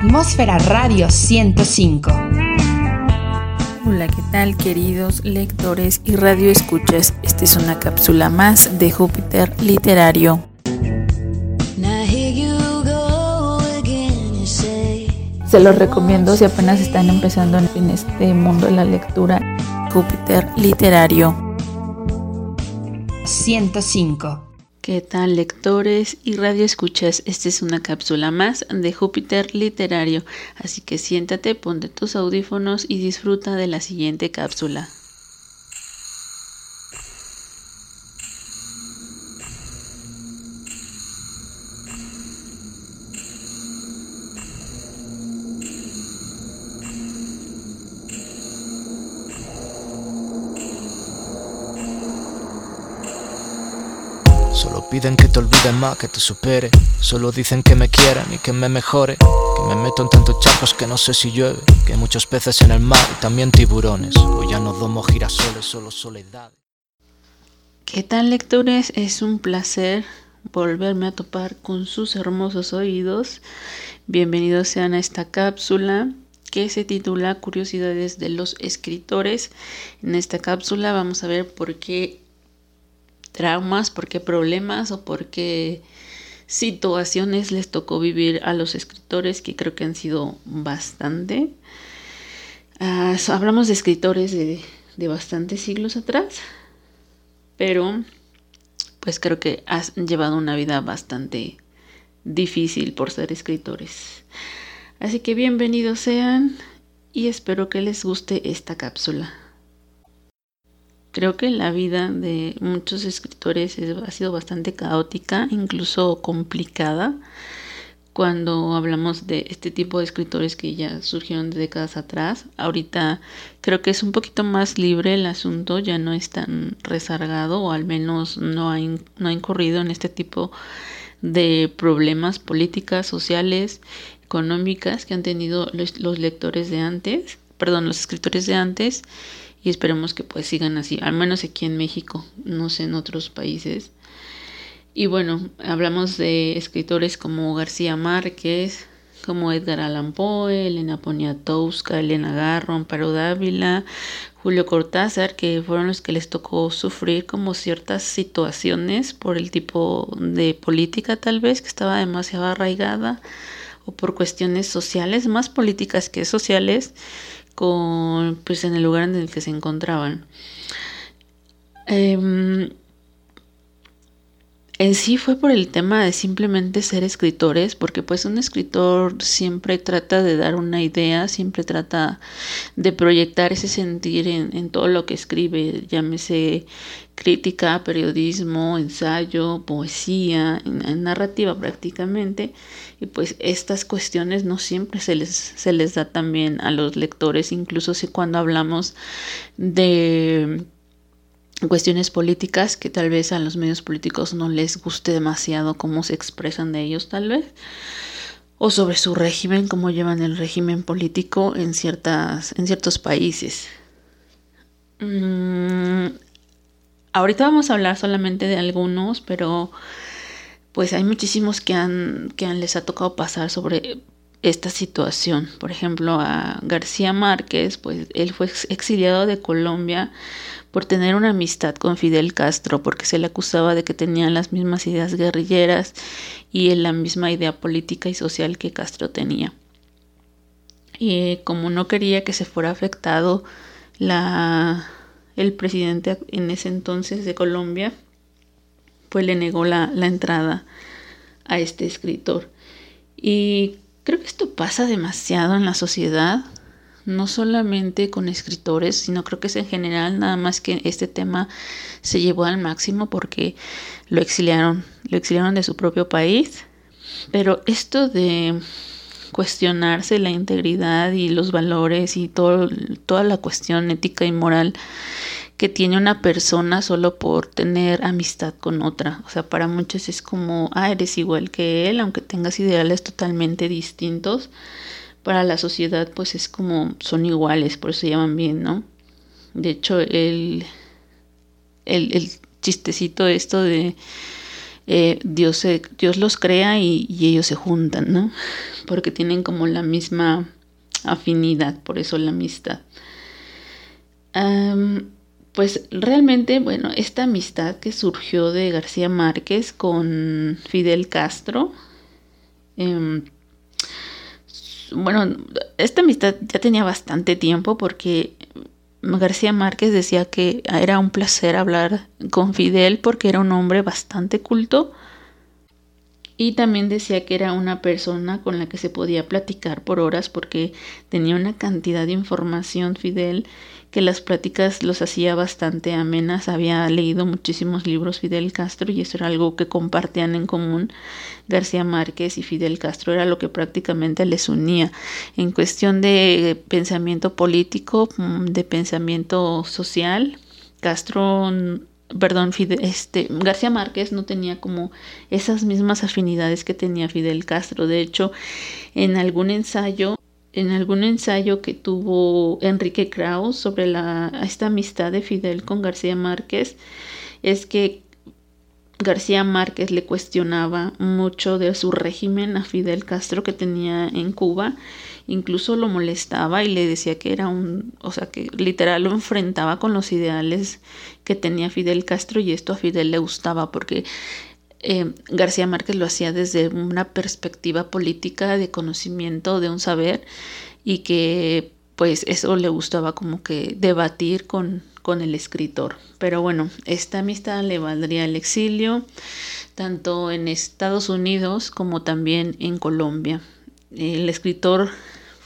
Atmósfera Radio 105. Hola, ¿qué tal queridos lectores y radioescuchas? Esta es una cápsula más de Júpiter Literario. Se los recomiendo si apenas están empezando en este mundo de la lectura. Júpiter Literario. 105. ¿Qué tal lectores y radioescuchas? Esta es una cápsula más de Júpiter Literario, así que siéntate, ponte tus audífonos y disfruta de la siguiente cápsula. Solo piden que te olvides más, que te supere. Solo dicen que me quieran y que me mejore. Que me meto en tantos charcos que no sé si llueve. Que hay muchos peces en el mar y también tiburones. Hoy ya no domo girasoles, solo soledad. ¿Qué tal lectores? Es un placer volverme a topar con sus hermosos oídos. Bienvenidos sean a esta cápsula que se titula Curiosidades de los escritores. En esta cápsula vamos a ver por qué traumas, por qué problemas o por qué situaciones les tocó vivir a los escritores, que creo que han sido bastante. Ah, hablamos de escritores de, de bastantes siglos atrás, pero pues creo que han llevado una vida bastante difícil por ser escritores. Así que bienvenidos sean y espero que les guste esta cápsula. Creo que la vida de muchos escritores ha sido bastante caótica, incluso complicada, cuando hablamos de este tipo de escritores que ya surgieron de décadas atrás. Ahorita creo que es un poquito más libre el asunto, ya no es tan rezargado o al menos no ha, no ha incurrido en este tipo de problemas políticas, sociales, económicas que han tenido los lectores de antes, perdón, los escritores de antes y esperemos que pues sigan así, al menos aquí en México, no sé en otros países. Y bueno, hablamos de escritores como García Márquez, como Edgar Allan Poe, Elena Poniatowska, Elena Garro, Amparo Dávila, Julio Cortázar, que fueron los que les tocó sufrir como ciertas situaciones por el tipo de política tal vez que estaba demasiado arraigada o por cuestiones sociales, más políticas que sociales, con pues en el lugar en el que se encontraban. Em, en sí fue por el tema de simplemente ser escritores, porque pues un escritor siempre trata de dar una idea, siempre trata de proyectar ese sentir en, todo lo que escribe, llámese crítica, periodismo, ensayo, poesía, narrativa prácticamente, y pues estas cuestiones no siempre se les, se les da también a los lectores, incluso si cuando hablamos de cuestiones políticas que tal vez a los medios políticos no les guste demasiado cómo se expresan de ellos tal vez. O sobre su régimen cómo llevan el régimen político en ciertas en ciertos países. Mm, ahorita vamos a hablar solamente de algunos pero pues hay muchísimos que han que les ha tocado pasar sobre esta situación. Por ejemplo, a García Márquez, pues él fue exiliado de Colombia por tener una amistad con Fidel Castro, porque se le acusaba de que tenía las mismas ideas guerrilleras y la misma idea política y social que Castro tenía. Y como no quería que se fuera afectado la, el presidente en ese entonces de Colombia, pues le negó la, la entrada a este escritor. Y creo que esto pasa demasiado en la sociedad no solamente con escritores, sino creo que es en general, nada más que este tema se llevó al máximo porque lo exiliaron, lo exiliaron de su propio país, pero esto de cuestionarse la integridad y los valores y todo, toda la cuestión ética y moral que tiene una persona solo por tener amistad con otra. O sea, para muchos es como, ah, eres igual que él, aunque tengas ideales totalmente distintos para la sociedad pues es como son iguales, por eso se llaman bien, ¿no? De hecho, el, el, el chistecito esto de eh, Dios, Dios los crea y, ellos se juntan, ¿no? Porque tienen como la misma afinidad, por eso la amistad. Pues realmente, bueno, esta amistad que surgió de García Márquez con Fidel Castro, em, bueno, esta amistad ya tenía bastante tiempo porque García Márquez decía que era un placer hablar con Fidel porque era un hombre bastante culto y también decía que era una persona con la que se podía platicar por horas porque tenía una cantidad de información Fidel que las pláticas los hacía bastante amenas. Había leído muchísimos libros Fidel Castro y eso era algo que compartían en común García Márquez y Fidel Castro. Era lo que prácticamente les unía. En cuestión de pensamiento político, mm, de pensamiento social, Castro perdón, Fidel, este, García Márquez no tenía como esas mismas afinidades que tenía Fidel Castro. De hecho, en algún ensayo en algún ensayo que tuvo Enrique Kraus sobre la, esta amistad de Fidel con García Márquez, es que García Márquez le cuestionaba mucho de su régimen a Fidel Castro que tenía en Cuba, incluso lo molestaba y le decía que era un, o sea, que literal lo enfrentaba con los ideales que tenía Fidel Castro y esto a Fidel le gustaba porque eh, García Márquez lo hacía desde una perspectiva política de conocimiento, de un saber, y que pues eso le gustaba como que debatir con, con el escritor. Pero bueno, esta amistad le valdría el exilio, tanto en Estados Unidos como también en Colombia. El escritor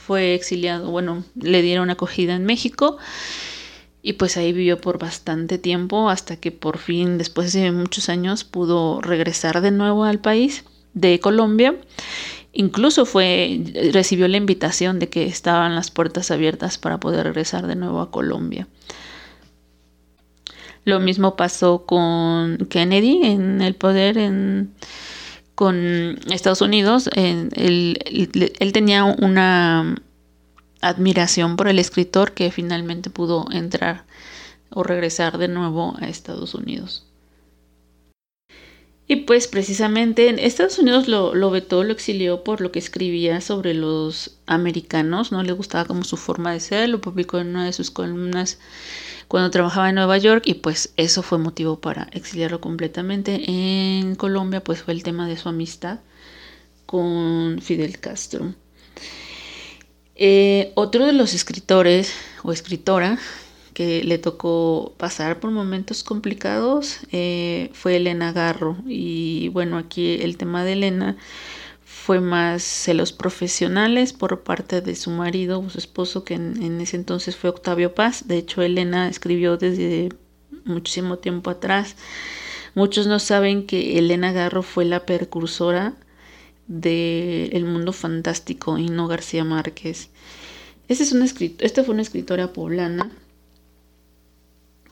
fue exiliado, bueno, le dieron acogida en México y pues ahí vivió por bastante tiempo hasta que por fin, después de muchos años, pudo regresar de nuevo al país de Colombia. Incluso fue, recibió la invitación de que estaban las puertas abiertas para poder regresar de nuevo a Colombia. Lo mismo pasó con Kennedy en el poder en, con Estados Unidos. él tenía una admiración por el escritor que finalmente pudo entrar o regresar de nuevo a Estados Unidos. Y pues precisamente en Estados Unidos lo, lo, vetó, lo exilió por lo que escribía sobre los americanos, no le gustaba como su forma de ser, lo publicó en una de sus columnas cuando trabajaba en Nueva York y pues eso fue motivo para exiliarlo completamente. En Colombia pues fue el tema de su amistad con Fidel Castro. Eh, otro de los escritores o escritora que le tocó pasar por momentos complicados eh, fue Elena Garro. Y bueno, aquí el tema de Elena fue más celos profesionales por parte de su marido o su esposo, que en, ese entonces fue Octavio Paz. De hecho, Elena escribió desde muchísimo tiempo atrás. Muchos no saben que Elena Garro fue la precursora de El Mundo Fantástico y no García Márquez. Este es esta fue una escritora poblana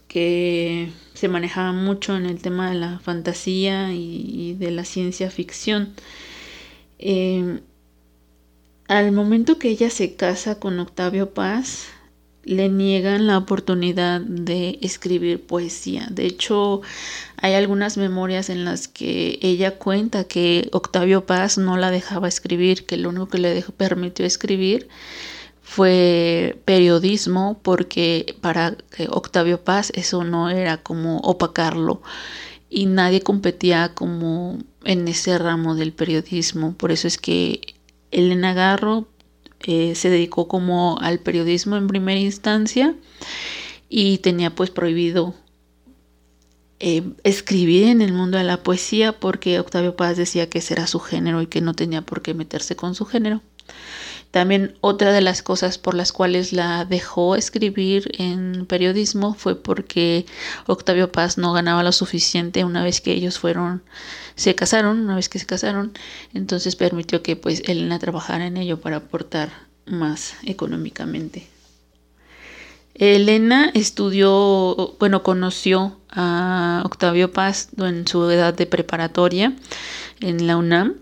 que se manejaba mucho en el tema de la fantasía y, de la ciencia ficción. Em, al momento que ella se casa con Octavio Paz, le niegan la oportunidad de escribir poesía. De hecho, hay algunas memorias en las que ella cuenta que Octavio Paz no la dejaba escribir, que lo único que le permitió escribir fue periodismo, porque para Octavio Paz eso no era como opacarlo y nadie competía como en ese ramo del periodismo. Por eso es que Elena Garro eh, se dedicó como al periodismo en primera instancia y tenía pues prohibido eh, escribir en el mundo de la poesía porque Octavio Paz decía que ese era su género y que no tenía por qué meterse con su género. También otra de las cosas por las cuales la dejó escribir en periodismo fue porque Octavio Paz no ganaba lo suficiente una vez que ellos fueron, se casaron, una vez que se casaron, entonces permitió que pues Elena trabajara en ello para aportar más económicamente. Elena estudió, bueno, conoció a Octavio Paz en su edad de preparatoria en la UNAM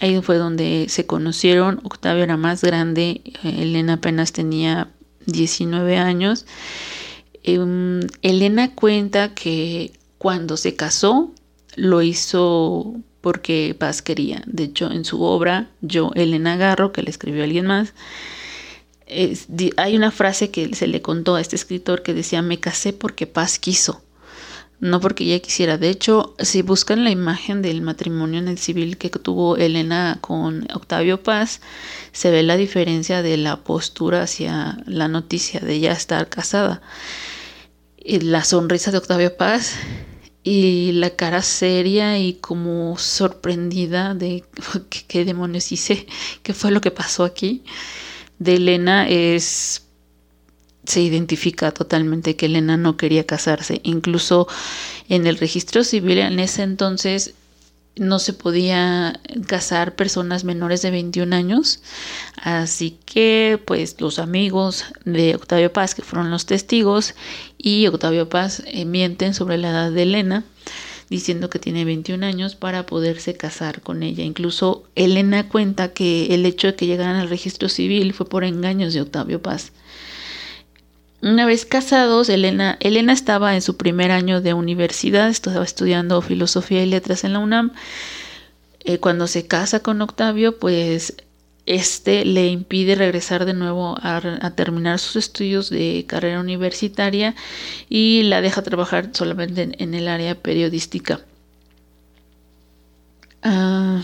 Ahí fue donde se conocieron. Octavio era más grande, Elena apenas tenía 19 años. Em, Elena cuenta que cuando se casó, lo hizo porque Paz quería. De hecho, en su obra, Yo, Elena Garro, que le escribió alguien más, hay una frase que se le contó a este escritor que decía, me casé porque Paz quiso, no porque ella quisiera. De hecho, si buscan la imagen del matrimonio en el civil que tuvo Elena con Octavio Paz, se ve la diferencia de la postura hacia la noticia de ella estar casada. Y la sonrisa de Octavio Paz y la cara seria y como sorprendida de qué demonios hice, qué fue lo que pasó aquí de Elena es se identifica totalmente que Elena no quería casarse. Incluso en el registro civil en ese entonces no se podía casar personas menores de 21 años. Así que pues los amigos de Octavio Paz, que fueron los testigos, y Octavio Paz eh, mienten sobre la edad de Elena diciendo que tiene 21 años para poderse casar con ella. Incluso Elena cuenta que el hecho de que llegaran al registro civil fue por engaños de Octavio Paz. Una vez casados, Elena, Elena estaba en su primer año de universidad, estaba estudiando filosofía y letras en la UNAM. Eh, cuando se casa con Octavio, pues este le impide regresar de nuevo a, terminar sus estudios de carrera universitaria y la deja trabajar solamente en, el área periodística. Ah,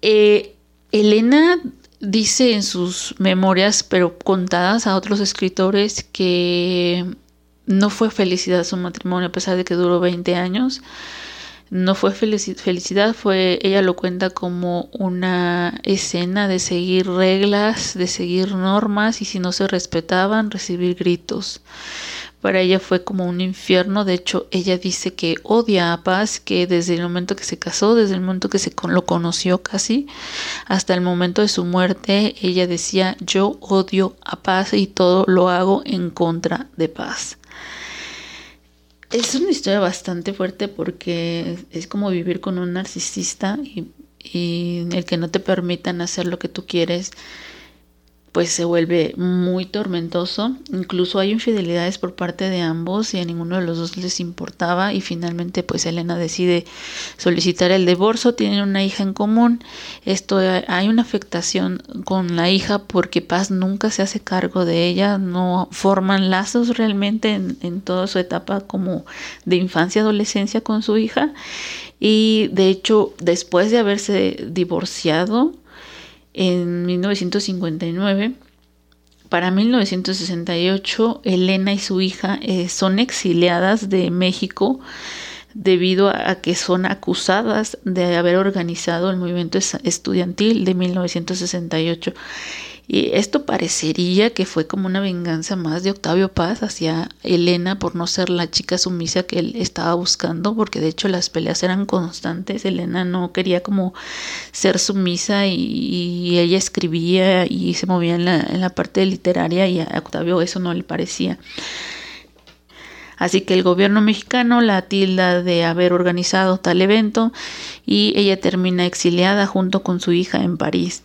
eh, Elena dice en sus memorias, pero contadas a otros escritores, que no fue felicidad su matrimonio a pesar de que duró 20 años no fue felicidad, fue, ella lo cuenta como una escena de seguir reglas, de seguir normas y si no se respetaban, recibir gritos. Para ella fue como un infierno, de hecho ella dice que odia a Paz, que desde el momento que se casó, desde el momento que se lo conoció casi, hasta el momento de su muerte, ella decía yo odio a Paz y todo lo hago en contra de Paz. Es una historia bastante fuerte porque es como vivir con un narcisista y, y el que no te permitan hacer lo que tú quieres pues se vuelve muy tormentoso. Incluso hay infidelidades por parte de ambos y a ninguno de los dos les importaba y finalmente pues Elena decide solicitar el divorcio. Tienen una hija en común. Esto hay una afectación con la hija porque Paz nunca se hace cargo de ella, no forman lazos realmente en, en toda su etapa como de infancia adolescencia con su hija y de hecho después de haberse divorciado en 1959. Para 1968, Elena y su hija eh, son exiliadas de México debido a que son acusadas de haber organizado el movimiento estudiantil de 1968. Y esto parecería que fue como una venganza más de Octavio Paz hacia Elena por no ser la chica sumisa que él estaba buscando, porque de hecho las peleas eran constantes. Elena no quería como ser sumisa y, ella escribía y se movía en la, en la parte literaria y a Octavio eso no le parecía. Así que el gobierno mexicano la tilda de haber organizado tal evento y ella termina exiliada junto con su hija en París.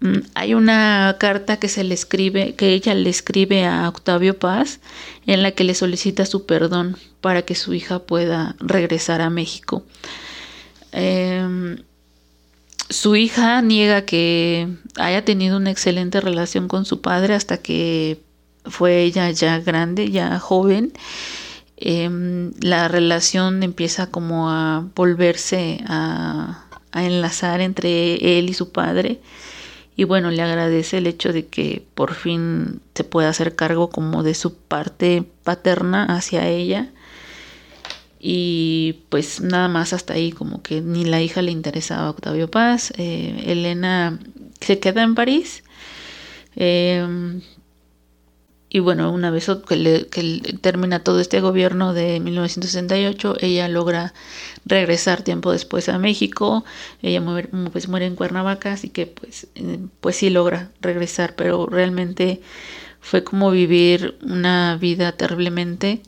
Mm, hay una carta que se le escribe, que ella le escribe a Octavio Paz, en la que le solicita su perdón para que su hija pueda regresar a México. Em, su hija niega que haya tenido una excelente relación con su padre hasta que fue ella ya grande, ya joven. Em, la relación empieza como a volverse a, a enlazar entre él y su padre y bueno, le agradece el hecho de que por fin se pueda hacer cargo como de su parte paterna hacia ella. Y pues nada más hasta ahí, como que ni la hija le interesaba a Octavio Paz. Eh, Elena se queda en París. Eh, y bueno, una vez que, termina todo este gobierno de 1968, ella logra regresar tiempo después a México. Ella muere, pues muere en Cuernavaca, así que pues, eh, pues sí logra regresar, pero realmente fue como vivir una vida terriblemente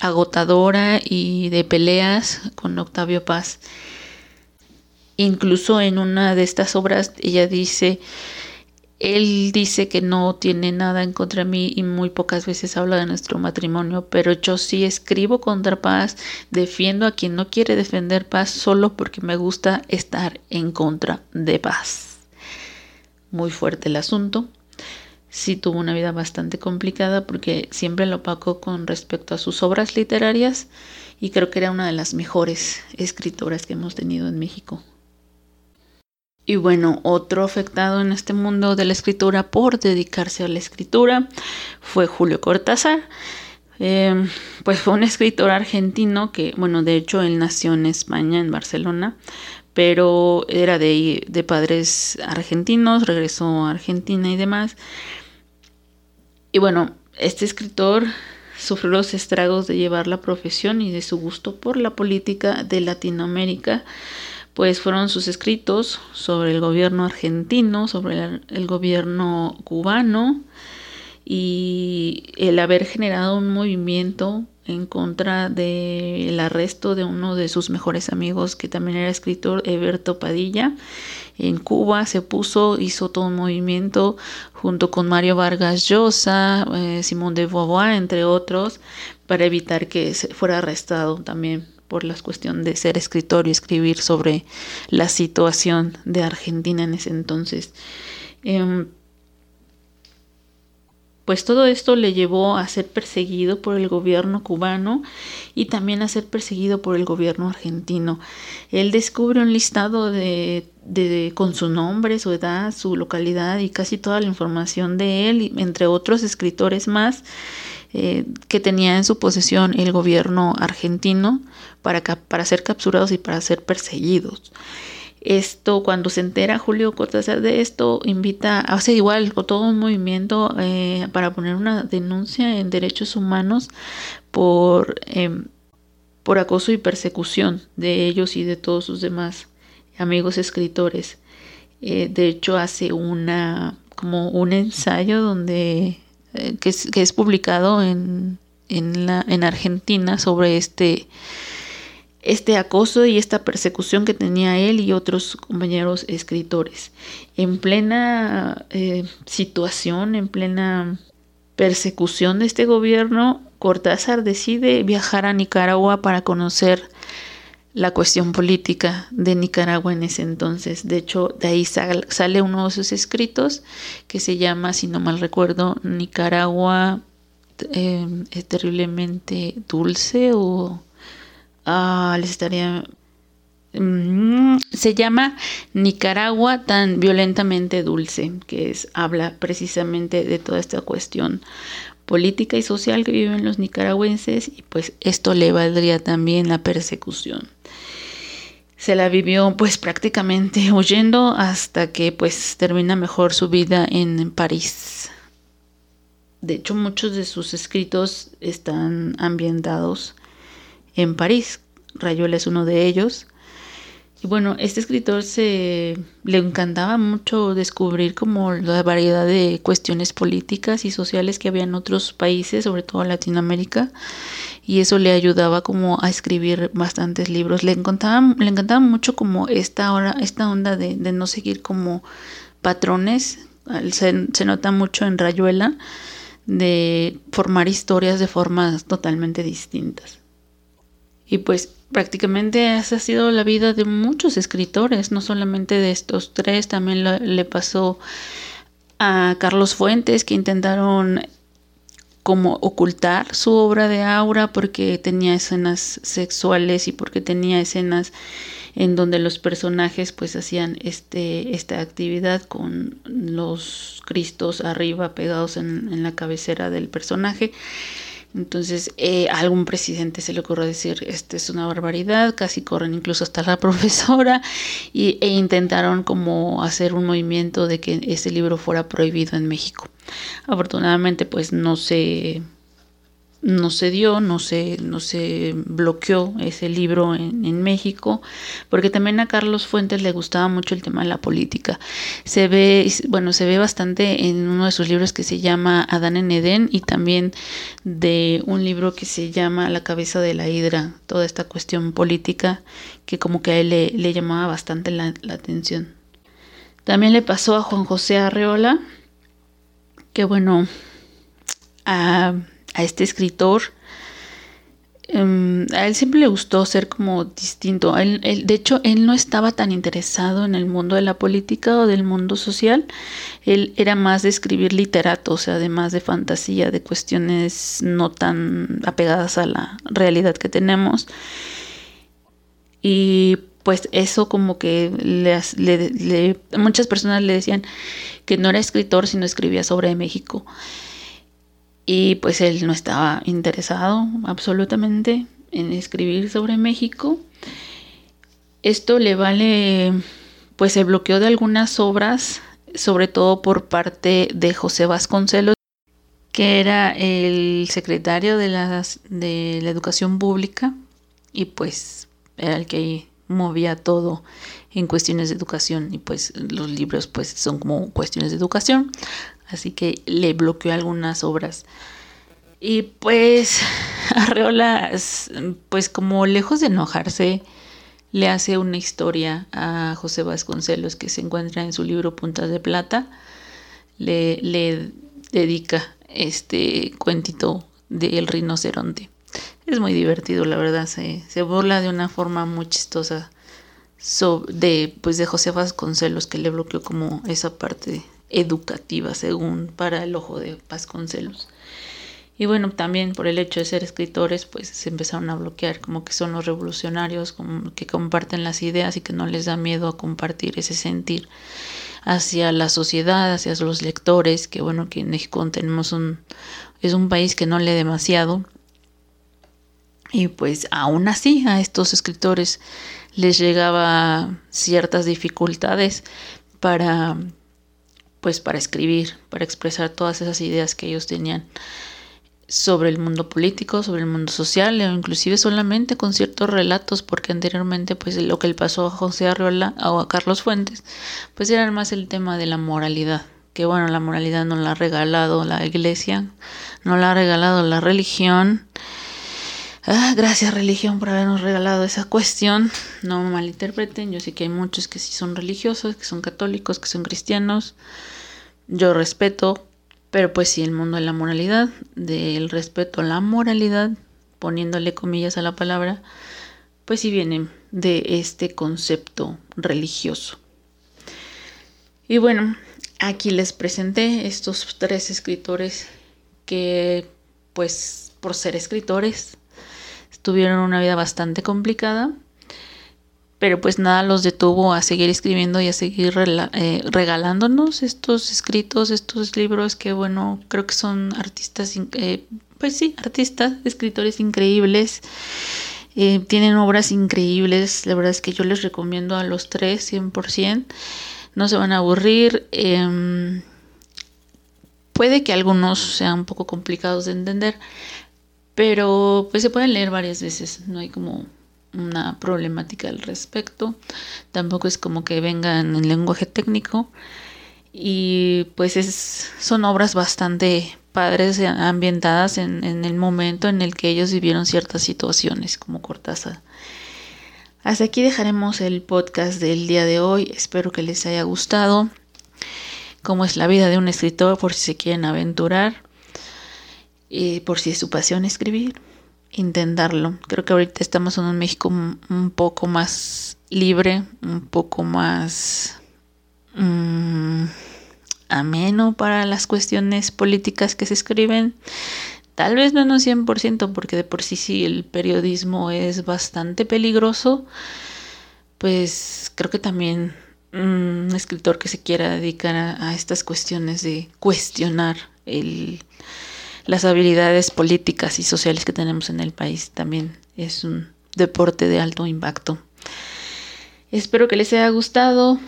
agotadora y de peleas con Octavio Paz. Incluso en una de estas obras ella dice Él dice que no tiene nada en contra de mí y muy pocas veces habla de nuestro matrimonio, pero yo sí escribo contra paz, defiendo a quien no quiere defender paz solo porque me gusta estar en contra de paz. Muy fuerte el asunto. Sí tuvo una vida bastante complicada porque siempre lo opacó con respecto a sus obras literarias y creo que era una de las mejores escritoras que hemos tenido en México. Y bueno, otro afectado en este mundo de la escritura por dedicarse a la escritura fue Julio Cortázar. Em, pues fue un escritor argentino que, bueno, de hecho él nació en España, en Barcelona, pero era de, de padres argentinos, regresó a Argentina y demás. Y bueno, este escritor sufrió los estragos de llevar la profesión y de su gusto por la política de Latinoamérica pues fueron sus escritos sobre el gobierno argentino, sobre el, gobierno cubano y el haber generado un movimiento en contra del arresto de uno de sus mejores amigos que también era escritor, Eberto Padilla. En Cuba se puso, hizo todo un movimiento junto con Mario Vargas Llosa, eh, Simón de Beauvoir, entre otros, para evitar que fuera arrestado también por la cuestión de ser escritor y escribir sobre la situación de Argentina en ese entonces. Em, pues todo esto le llevó a ser perseguido por el gobierno cubano y también a ser perseguido por el gobierno argentino. Él descubre un listado de, de, con su nombre, su edad, su localidad y casi toda la información de él, entre otros escritores más eh, que tenía en su posesión el gobierno argentino para, para ser capturados y para ser perseguidos. Esto, cuando se entera Julio Cortázar de esto, invita, hace igual todo un movimiento eh, para poner una denuncia en derechos humanos por, em, por acoso y persecución de ellos y de todos sus demás amigos escritores. Eh, de hecho, hace una como un ensayo donde eh, que, es, publicado en, en, la, en Argentina sobre este, este acoso y esta persecución que tenía él y otros compañeros escritores. En plena eh, situación, en plena persecución de este gobierno, Cortázar decide viajar a Nicaragua para conocer la cuestión política de Nicaragua en ese entonces. De hecho, de ahí sale uno de sus escritos que se llama, si no mal recuerdo, Nicaragua em, es terriblemente dulce o ah, les estaría... Mm, se llama Nicaragua tan violentamente dulce, que es habla precisamente de toda esta cuestión política y social que viven los nicaragüenses y pues esto le valdría también la persecución se la vivió pues prácticamente huyendo hasta que pues termina mejor su vida en París. De hecho, muchos de sus escritos están ambientados en París. Rayuela es uno de ellos. Y bueno, este escritor se le encantaba mucho descubrir como la variedad de cuestiones políticas y sociales que había en otros países, sobre todo Latinoamérica, y eso le ayudaba como a escribir bastantes libros. Le encantaba, le encantaba mucho como esta hora, esta onda de, de no seguir como patrones. Se, se nota mucho en Rayuela de formar historias de formas totalmente distintas. Y pues prácticamente esa ha sido la vida de muchos escritores, no solamente de estos tres, también le pasó a Carlos Fuentes que intentaron como ocultar su obra de Aura porque tenía escenas sexuales y porque tenía escenas en donde los personajes pues hacían este, esta actividad con los cristos arriba pegados en, en la cabecera del personaje entonces, eh, a algún presidente se le ocurrió decir, este es una barbaridad, casi corren incluso hasta la profesora, y, e intentaron como hacer un movimiento de que ese libro fuera prohibido en México. Afortunadamente, pues no se no se dio, no se, no se bloqueó ese libro en, en, México, porque también a Carlos Fuentes le gustaba mucho el tema de la política. Se ve, bueno, se ve bastante en uno de sus libros que se llama Adán en Edén y también de un libro que se llama La cabeza de la hidra, toda esta cuestión política que como que a él le, llamaba bastante la, la atención. También le pasó a Juan José Arreola, que bueno, a, a este escritor Em, a él siempre le gustó ser como distinto. de hecho, él no estaba tan interesado en el mundo de la política o del mundo social. Él era más de escribir literato, o sea, además de fantasía, de cuestiones no tan apegadas a la realidad que tenemos. Y pues eso como que muchas personas le decían que no era escritor, sino escribía sobre México. Y pues él no estaba interesado absolutamente en escribir sobre México. Esto le vale pues el bloqueo de algunas obras, sobre todo por parte de José Vasconcelos, que era el secretario de, de la educación pública y pues era el que movía todo en cuestiones de educación y pues los libros pues son como cuestiones de educación así que le bloqueó algunas obras. Y pues Arreola, pues como lejos de enojarse, le hace una historia a José Vasconcelos que se encuentra en su libro Puntas de Plata. Le, dedica este cuentito del rinoceronte. Es muy divertido, la verdad. Se, se burla de una forma muy chistosa de, pues, de José Vasconcelos, que le bloqueó como esa parte educativa, según para el ojo de Vasconcelos. Y bueno, también por el hecho de ser escritores, pues se empezaron a bloquear, como que son los revolucionarios, que comparten las ideas y que no les da miedo a compartir ese sentir hacia la sociedad, hacia los lectores, que bueno, que en México tenemos un, es un país que no lee demasiado. Y pues aún así a estos escritores les llegaba ciertas dificultades para pues para escribir, para expresar todas esas ideas que ellos tenían sobre el mundo político, sobre el mundo social, o inclusive solamente con ciertos relatos, porque anteriormente pues lo que le pasó a José Arriola o a Carlos Fuentes, pues era más el tema de la moralidad, que bueno, la moralidad no la ha regalado la iglesia, no la ha regalado la religión. Ah, gracias religión por habernos regalado esa cuestión. No me malinterpreten, yo sé que hay muchos que sí son religiosos, que son católicos, que son cristianos, yo respeto, pero pues sí, el mundo de la moralidad, del respeto a la moralidad, poniéndole comillas a la palabra, pues sí viene de este concepto religioso. Y bueno, aquí les presenté estos tres escritores que pues por ser escritores tuvieron una vida bastante complicada pero pues nada los detuvo a seguir escribiendo y a seguir eh, regalándonos estos escritos, estos libros que bueno, creo que son artistas, eh, pues sí, artistas, escritores increíbles, eh, tienen obras increíbles, la verdad es que yo les recomiendo a los tres 100%, no se van a aburrir, em, puede que algunos sean un poco complicados de entender, pero pues se pueden leer varias veces, no hay como una problemática al respecto. Tampoco es como que vengan en lenguaje técnico. Y pues es, son obras bastante padres eh, ambientadas en, en el momento en el que ellos vivieron ciertas situaciones, como Cortázar. Hasta aquí dejaremos el podcast del día de hoy. Espero que les haya gustado. Cómo es la vida de un escritor, por si se quieren aventurar. Y por si es su pasión escribir intentarlo. Creo que ahorita estamos en un México un poco más libre, un poco más mm, ameno para las cuestiones políticas que se escriben. Tal vez no en un 100%, porque de por sí sí el periodismo es bastante peligroso. Pues creo que también un escritor que se quiera dedicar a estas cuestiones de cuestionar el las habilidades políticas y sociales que tenemos en el país. También es un deporte de alto impacto. Espero que les haya gustado.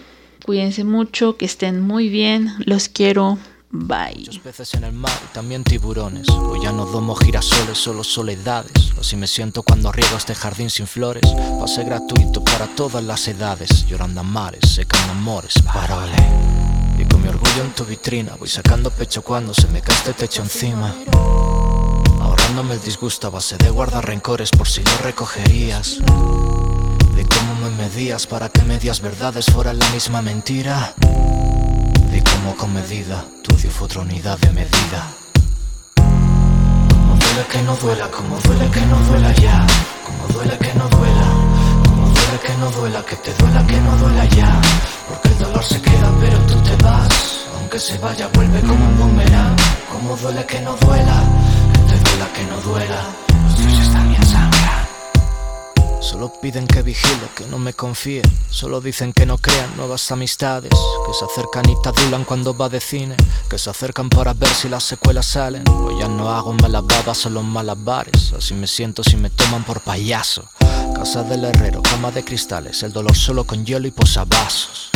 Cuídense mucho, que estén muy bien. Los quiero. Bye. Muchos peces en el mar y también tiburones. Hoy ya no domo girasoles, solo soledades. Así me siento cuando riego este jardín sin flores. Pase gratuito para todas las edades. Llorando a mares, secando amores. Parole. Orgullo en tu vitrina voy sacando pecho cuando se me cae este techo encima. Ahorrándome el disgusto a base de guardar rencores por si lo recogerías. De cómo me medías para que medias verdades fueran la misma mentira. De cómo con medida tu espacio fue otra unidad de medida. Como duele que no duela, como duele que no duela ya. Como duele que no duela, que no duela, que te duela que no duela ya. Porque el dolor se queda, pero tú te vas. Aunque se vaya, vuelve como un boomerang. Como duele que no duela, que te duela que no duela. Los dioses también sangran. Solo piden que vigile, que no me confíe. Solo dicen que no crean nuevas amistades. Que se acercan y te cuando va de cine. Que se acercan para ver si las secuelas salen. Pues ya no hago malabadas, solo malabares. Así me siento si me toman por payaso. Casa del herrero, cama de cristales. El dolor solo con hielo y posavasos.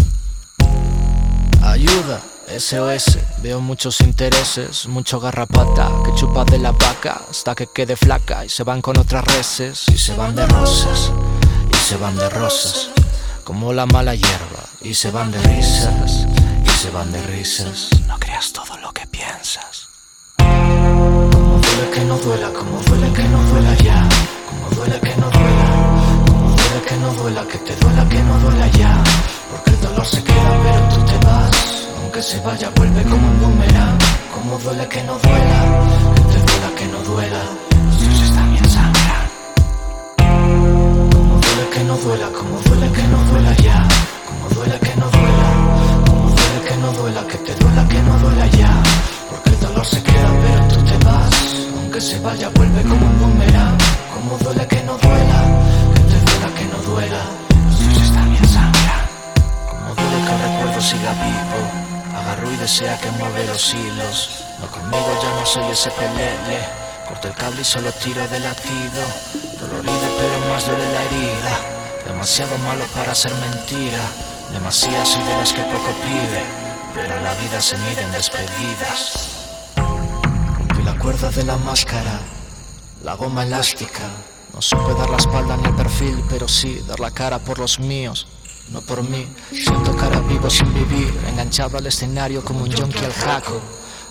Ayuda, SOS, veo muchos intereses, mucho garrapata que chupa de la vaca hasta que quede flaca y se van con otras reses y se van de rosas y se van de rosas como la mala hierba y se van de risas y se van de risas. No creas todo lo que piensas. Como duele que no duela, como duele que no duela ya, como duele que no duela, como duele que no duela, que te duela que no duela ya, porque el dolor se queda pero tú te vas. Aunque se vaya, vuelve como un boomerang. Como duele que no duela, que te duela que no duela. Los dioses también sangran. Como duele que no duela, como duele que no duela ya. Como duele que no duela, como duele que no duela, que te duela que no duela ya. Porque el dolor se queda, pero tú te vas. Aunque se vaya, vuelve como un Y desea que mueve los hilos. No conmigo ya no soy ese pelele. Corto el cable y solo tiro de latido. Dolorido pero más duele la herida. Demasiado malo para ser mentira. Demasiado soy de que poco pide. Pero la vida se mide en despedidas. Rompí la cuerda de la máscara. La goma elástica. No supe dar la espalda ni el perfil, pero sí dar la cara por los míos no por mí. Siento cara vivo sin vivir, enganchado al escenario como un yonki al jaco,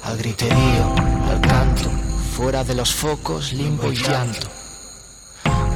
al griterío, al canto, fuera de los focos, limbo y llanto.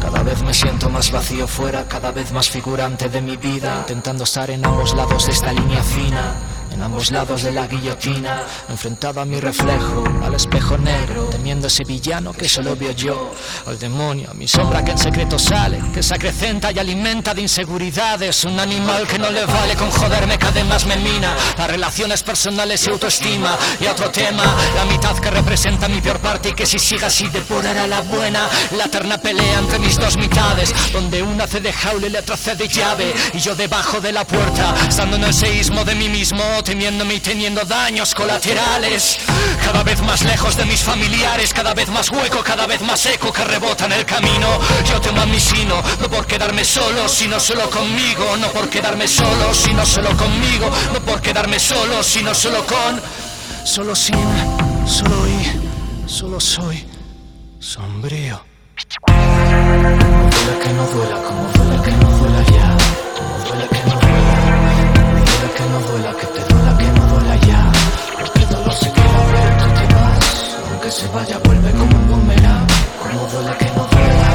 Cada vez me siento más vacío fuera, cada vez más figurante de mi vida, intentando estar en ambos lados de esta línea fina. En ambos lados de la guillotina, enfrentado a mi reflejo, al espejo negro, temiendo ese villano que solo veo yo, al demonio, a mi sombra que en secreto sale, que se acrecenta y alimenta de inseguridades, un animal que no le vale con joderme, que además me mina, a relaciones personales y autoestima, y otro tema, la mitad que representa mi peor parte y que si sigue así devorará la buena, la eterna pelea entre mis dos mitades, donde una hace de jaula y la otra hace de llave, y yo debajo de la puerta, estando en el seísmo de mí mismo, temiéndome y teniendo daños colaterales. Cada vez más lejos de mis familiares, cada vez más hueco, cada vez más eco que rebota en el camino. Yo temo a mi sino, no por quedarme solo, sino solo conmigo. No por quedarme solo, sino solo conmigo. No por quedarme solo, sino solo con. Solo sin, solo y, solo soy sombrío. Duele que no duela, como duele que no duela ya. Se vaya, vuelve como un boomerang. Como duele que no duela,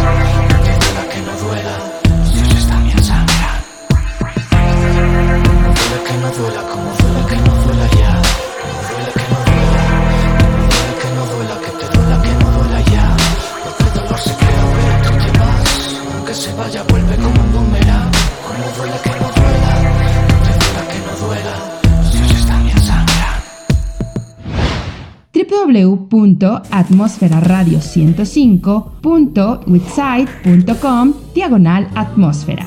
que te duela que no duela. Los dioses también sangran. Duele que no duela, como duele que no www.atmosferaradio105.witsite.com diagonal atmósfera.